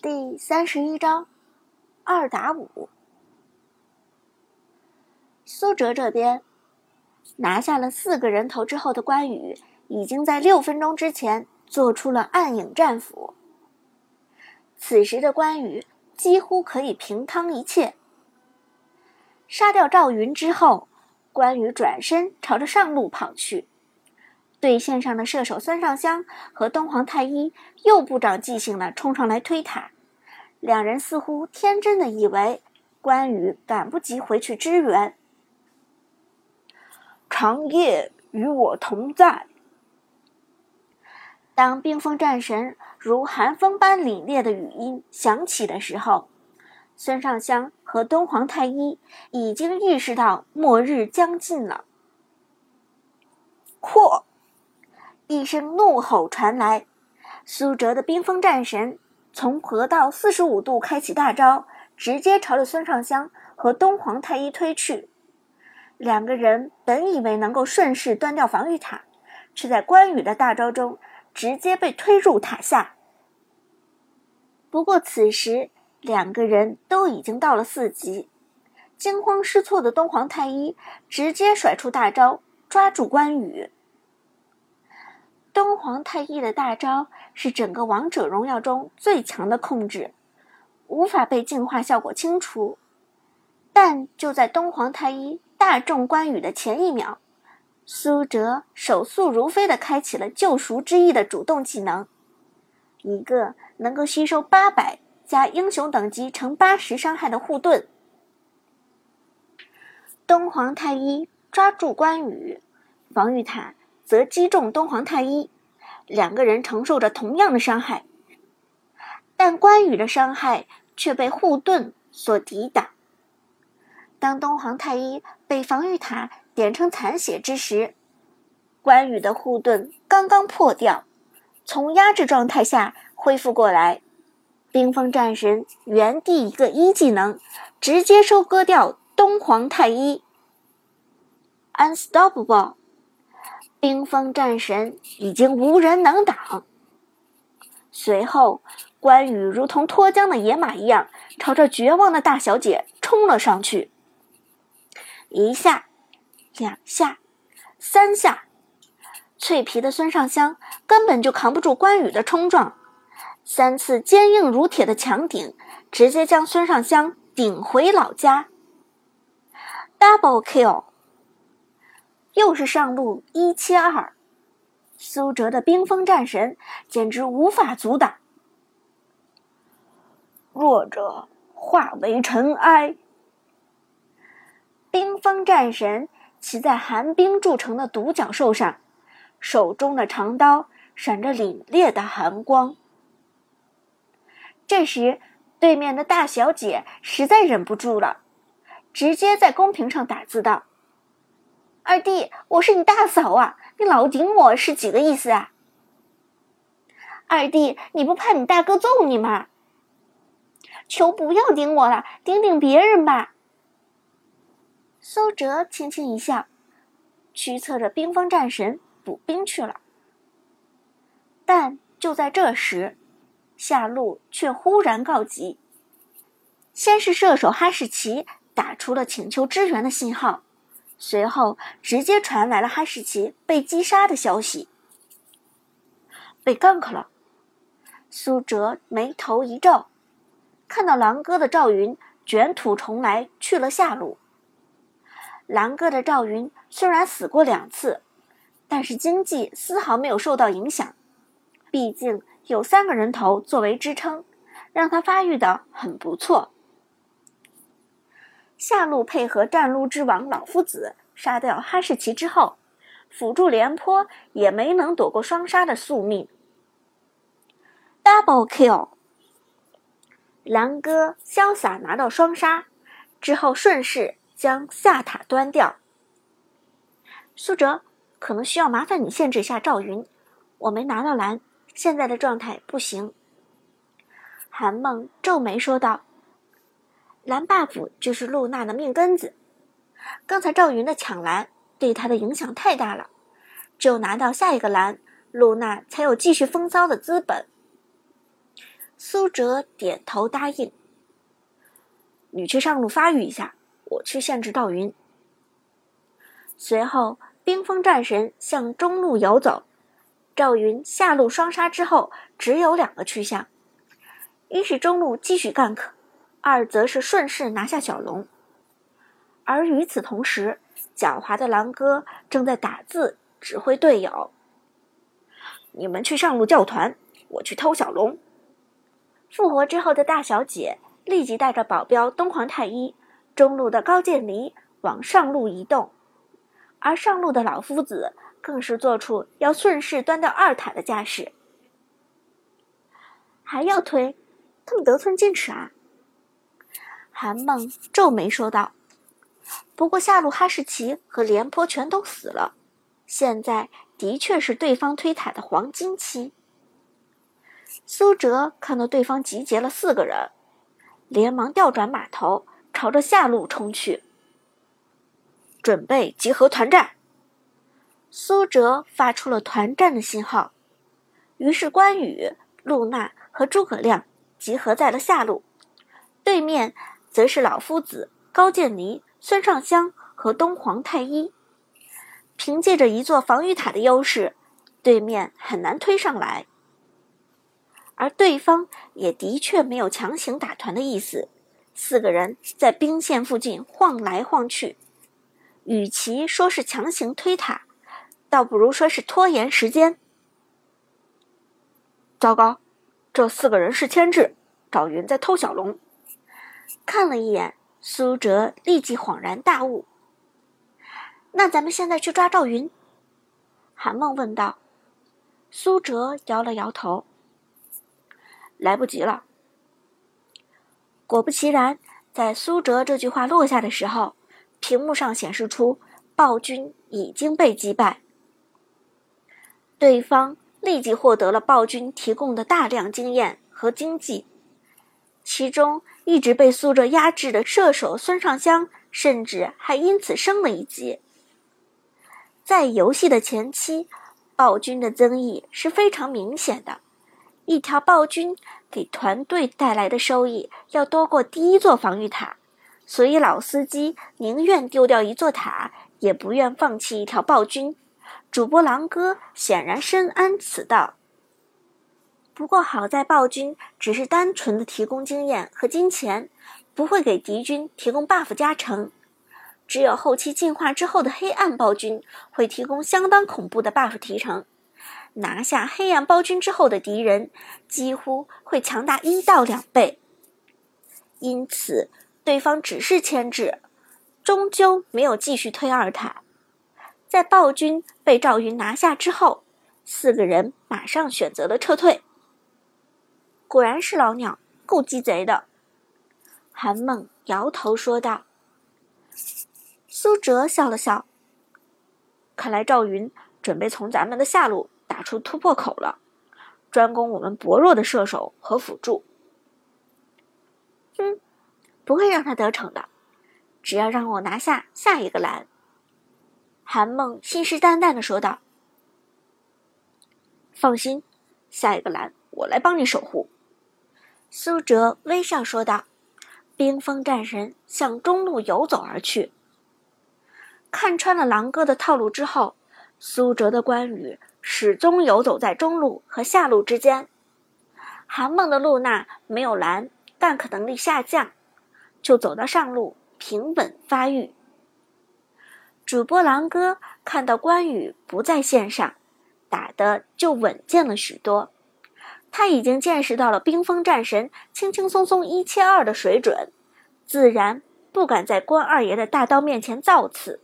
第三十一章，二打五。苏哲这边拿下了四个人头之后的关羽，已经在六分钟之前做出了暗影战斧。此时的关羽几乎可以平汤一切。杀掉赵云之后，关羽转身朝着上路跑去。对线上的射手孙尚香和东皇太一又不长记性的冲上来推塔，两人似乎天真的以为关羽赶不及回去支援。长夜与我同在。当冰封战神如寒风般凛冽的语音响起的时候，孙尚香和东皇太一已经意识到末日将近了。扩！一声怒吼传来，苏哲的冰封战神从河道四十五度开启大招，直接朝着孙尚香和东皇太一推去。两个人本以为能够顺势端掉防御塔，却在关羽的大招中直接被推入塔下。不过此时两个人都已经到了四级，惊慌失措的东皇太一直接甩出大招抓住关羽。东皇太一的大招是整个王者荣耀中最强的控制，无法被净化效果清除。但就在东皇太一大中关羽的前一秒，苏哲手速如飞的开启了救赎之翼的主动技能，一个能够吸收八百加英雄等级乘八十伤害的护盾。东皇太一抓住关羽，防御塔。则击中东皇太一，两个人承受着同样的伤害，但关羽的伤害却被护盾所抵挡。当东皇太一被防御塔点成残血之时，关羽的护盾刚刚破掉，从压制状态下恢复过来，冰封战神原地一个一技能，直接收割掉东皇太一，unstoppable。冰封战神已经无人能挡。随后，关羽如同脱缰的野马一样，朝着绝望的大小姐冲了上去。一下，两下，三下，脆皮的孙尚香根本就扛不住关羽的冲撞，三次坚硬如铁的强顶，直接将孙尚香顶回老家。Double kill。又是上路一七二，苏哲的冰封战神简直无法阻挡。弱者化为尘埃。冰封战神骑在寒冰铸成的独角兽上，手中的长刀闪着凛冽的寒光。这时，对面的大小姐实在忍不住了，直接在公屏上打字道。二弟，我是你大嫂啊！你老顶我是几个意思啊？二弟，你不怕你大哥揍你吗？求不要顶我了，顶顶别人吧。苏哲轻轻一笑，驱策着冰封战神补兵去了。但就在这时，下路却忽然告急。先是射手哈士奇打出了请求支援的信号。随后，直接传来了哈士奇被击杀的消息。被 gank 了，苏哲眉头一皱，看到狼哥的赵云卷土重来去了下路。狼哥的赵云虽然死过两次，但是经济丝毫没有受到影响，毕竟有三个人头作为支撑，让他发育的很不错。下路配合战撸之王老夫子杀掉哈士奇之后，辅助廉颇也没能躲过双杀的宿命。Double kill，狼哥潇洒拿到双杀之后，顺势将下塔端掉。苏哲，可能需要麻烦你限制一下赵云，我没拿到蓝，现在的状态不行。韩梦皱眉说道。蓝 buff 就是露娜的命根子，刚才赵云的抢蓝对他的影响太大了，只有拿到下一个蓝，露娜才有继续风骚的资本。苏哲点头答应。你去上路发育一下，我去限制赵云。随后，冰封战神向中路游走，赵云下路双杀之后，只有两个去向：一是中路继续干克，二则是顺势拿下小龙。而与此同时，狡猾的狼哥正在打字指挥队友：“你们去上路叫团，我去偷小龙。”复活之后的大小姐立即带着保镖东皇太一、中路的高渐离往上路移动。而上路的老夫子更是做出要顺势端掉二塔的架势，还要推，他们得寸进尺啊！韩梦皱眉说道：“不过下路哈士奇和廉颇全都死了，现在的确是对方推塔的黄金期。”苏哲看到对方集结了四个人，连忙调转马头，朝着下路冲去。准备集合团战。苏哲发出了团战的信号，于是关羽、露娜和诸葛亮集合在了下路，对面则是老夫子、高渐离、孙尚香和东皇太一。凭借着一座防御塔的优势，对面很难推上来。而对方也的确没有强行打团的意思，四个人在兵线附近晃来晃去。与其说是强行推塔，倒不如说是拖延时间。糟糕，这四个人是牵制，赵云在偷小龙。看了一眼，苏哲立即恍然大悟。那咱们现在去抓赵云？韩梦问道。苏哲摇了摇头，来不及了。果不其然，在苏哲这句话落下的时候。屏幕上显示出暴君已经被击败，对方立即获得了暴君提供的大量经验和经济，其中一直被苏哲压制的射手孙尚香，甚至还因此升了一级。在游戏的前期，暴君的增益是非常明显的，一条暴君给团队带来的收益要多过第一座防御塔。所以，老司机宁愿丢掉一座塔，也不愿放弃一条暴君。主播狼哥显然深谙此道。不过好在暴君只是单纯的提供经验和金钱，不会给敌军提供 buff 加成。只有后期进化之后的黑暗暴君会提供相当恐怖的 buff 提成。拿下黑暗暴君之后的敌人，几乎会强大一到两倍。因此。对方只是牵制，终究没有继续推二塔。在暴君被赵云拿下之后，四个人马上选择了撤退。果然是老鸟，够鸡贼的。韩梦摇头说道。苏哲笑了笑，看来赵云准备从咱们的下路打出突破口了，专攻我们薄弱的射手和辅助。哼。不会让他得逞的，只要让我拿下下一个蓝。”韩梦信誓旦旦的说道。“放心，下一个蓝我来帮你守护。”苏哲微笑说道。冰封战神向中路游走而去。看穿了狼哥的套路之后，苏哲的关羽始终游走在中路和下路之间。韩梦的露娜没有蓝，gank 能力下降。就走到上路，平稳发育。主播狼哥看到关羽不在线上，打的就稳健了许多。他已经见识到了冰封战神轻轻松松一切二的水准，自然不敢在关二爷的大刀面前造次。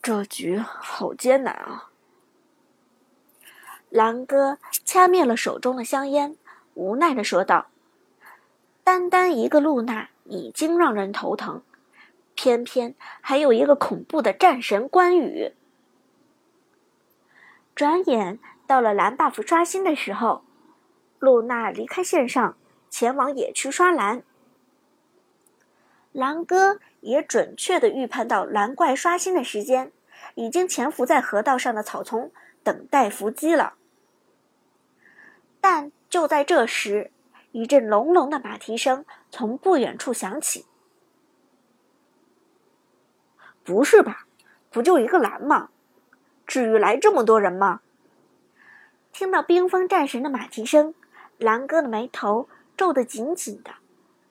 这局好艰难啊！狼哥掐灭了手中的香烟，无奈的说道。单单一个露娜已经让人头疼，偏偏还有一个恐怖的战神关羽。转眼到了蓝 buff 刷新的时候，露娜离开线上，前往野区刷蓝。狼哥也准确的预判到蓝怪刷新的时间，已经潜伏在河道上的草丛等待伏击了。但就在这时，一阵隆隆的马蹄声从不远处响起。不是吧？不就一个蓝吗？至于来这么多人吗？听到冰封战神的马蹄声，狼哥的眉头皱得紧紧的。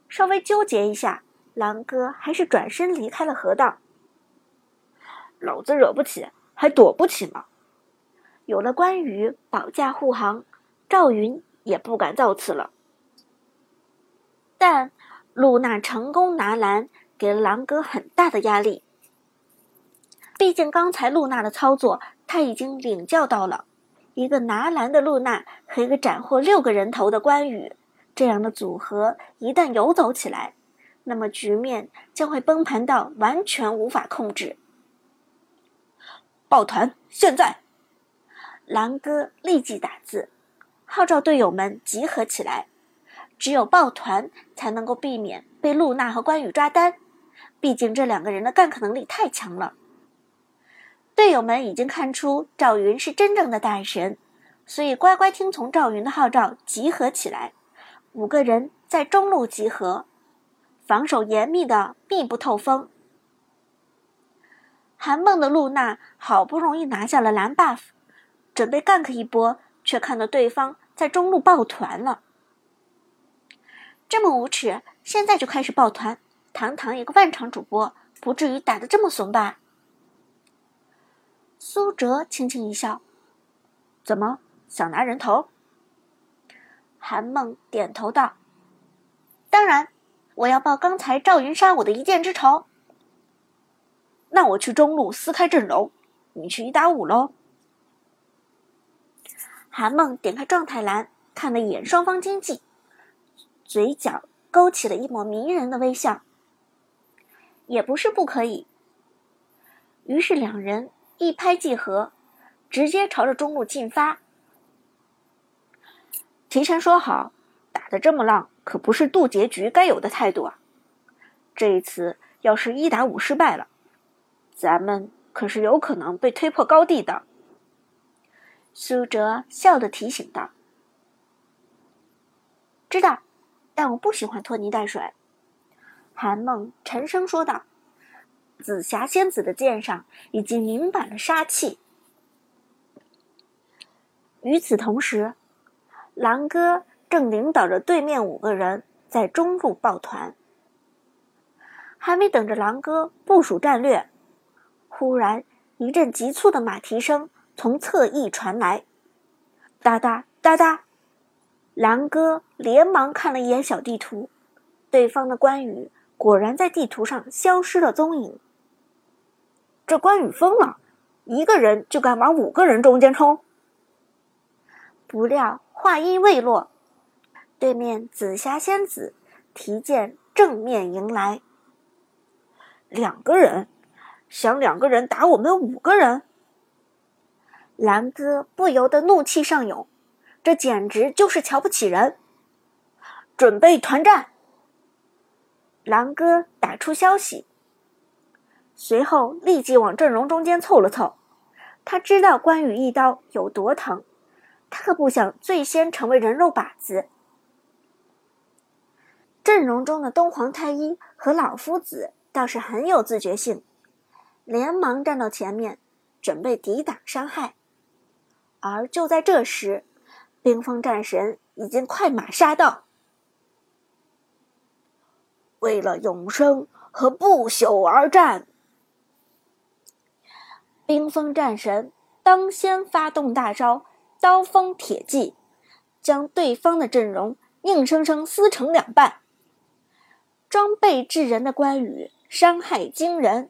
稍微纠结一下，狼哥还是转身离开了河道。老子惹不起，还躲不起吗？有了关羽保驾护航，赵云也不敢造次了。但露娜成功拿蓝，给了狼哥很大的压力。毕竟刚才露娜的操作，他已经领教到了。一个拿蓝的露娜和一个斩获六个人头的关羽，这样的组合一旦游走起来，那么局面将会崩盘到完全无法控制。抱团，现在！狼哥立即打字，号召队友们集合起来。只有抱团才能够避免被露娜和关羽抓单，毕竟这两个人的干克能力太强了。队友们已经看出赵云是真正的大神，所以乖乖听从赵云的号召，集合起来。五个人在中路集合，防守严密的密不透风。韩梦的露娜好不容易拿下了蓝 buff，准备 gank 一波，却看到对方在中路抱团了。这么无耻，现在就开始抱团？堂堂一个万场主播，不至于打得这么怂吧？苏哲轻轻一笑：“怎么想拿人头？”韩梦点头道：“当然，我要报刚才赵云杀我的一箭之仇。”那我去中路撕开阵容，你去一打五喽。韩梦点开状态栏，看了一眼双方经济，嘴角勾起了一抹迷人的微笑。也不是不可以。于是两人。一拍即合，直接朝着中路进发。提前说好，打的这么浪，可不是渡劫局该有的态度啊！这一次要是一打五失败了，咱们可是有可能被推破高地的。苏哲笑的提醒道：“知道，但我不喜欢拖泥带水。”韩梦沉声说道。紫霞仙子的剑上已经凝满了杀气。与此同时，狼哥正领导着对面五个人在中路抱团。还没等着狼哥部署战略，忽然一阵急促的马蹄声从侧翼传来，哒哒哒哒。狼哥连忙看了一眼小地图，对方的关羽果然在地图上消失了踪影。这关羽疯了，一个人就敢往五个人中间冲。不料话音未落，对面紫霞仙子提剑正面迎来。两个人，想两个人打我们五个人？蓝哥不由得怒气上涌，这简直就是瞧不起人。准备团战。狼哥打出消息。随后立即往阵容中间凑了凑，他知道关羽一刀有多疼，他可不想最先成为人肉靶子。阵容中的东皇太一和老夫子倒是很有自觉性，连忙站到前面，准备抵挡伤害。而就在这时，冰封战神已经快马杀到，为了永生和不朽而战。冰封战神当先发动大招“刀锋铁骑”，将对方的阵容硬生生撕成两半。装备致人的关羽伤害惊人，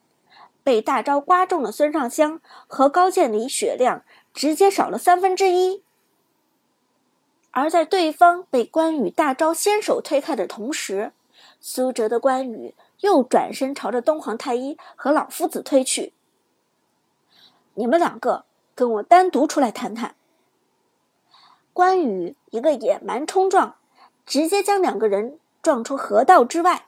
被大招刮中的孙尚香和高渐离血量直接少了三分之一。而在对方被关羽大招先手推开的同时，苏哲的关羽又转身朝着东皇太一和老夫子推去。你们两个跟我单独出来谈谈。关羽一个野蛮冲撞，直接将两个人撞出河道之外。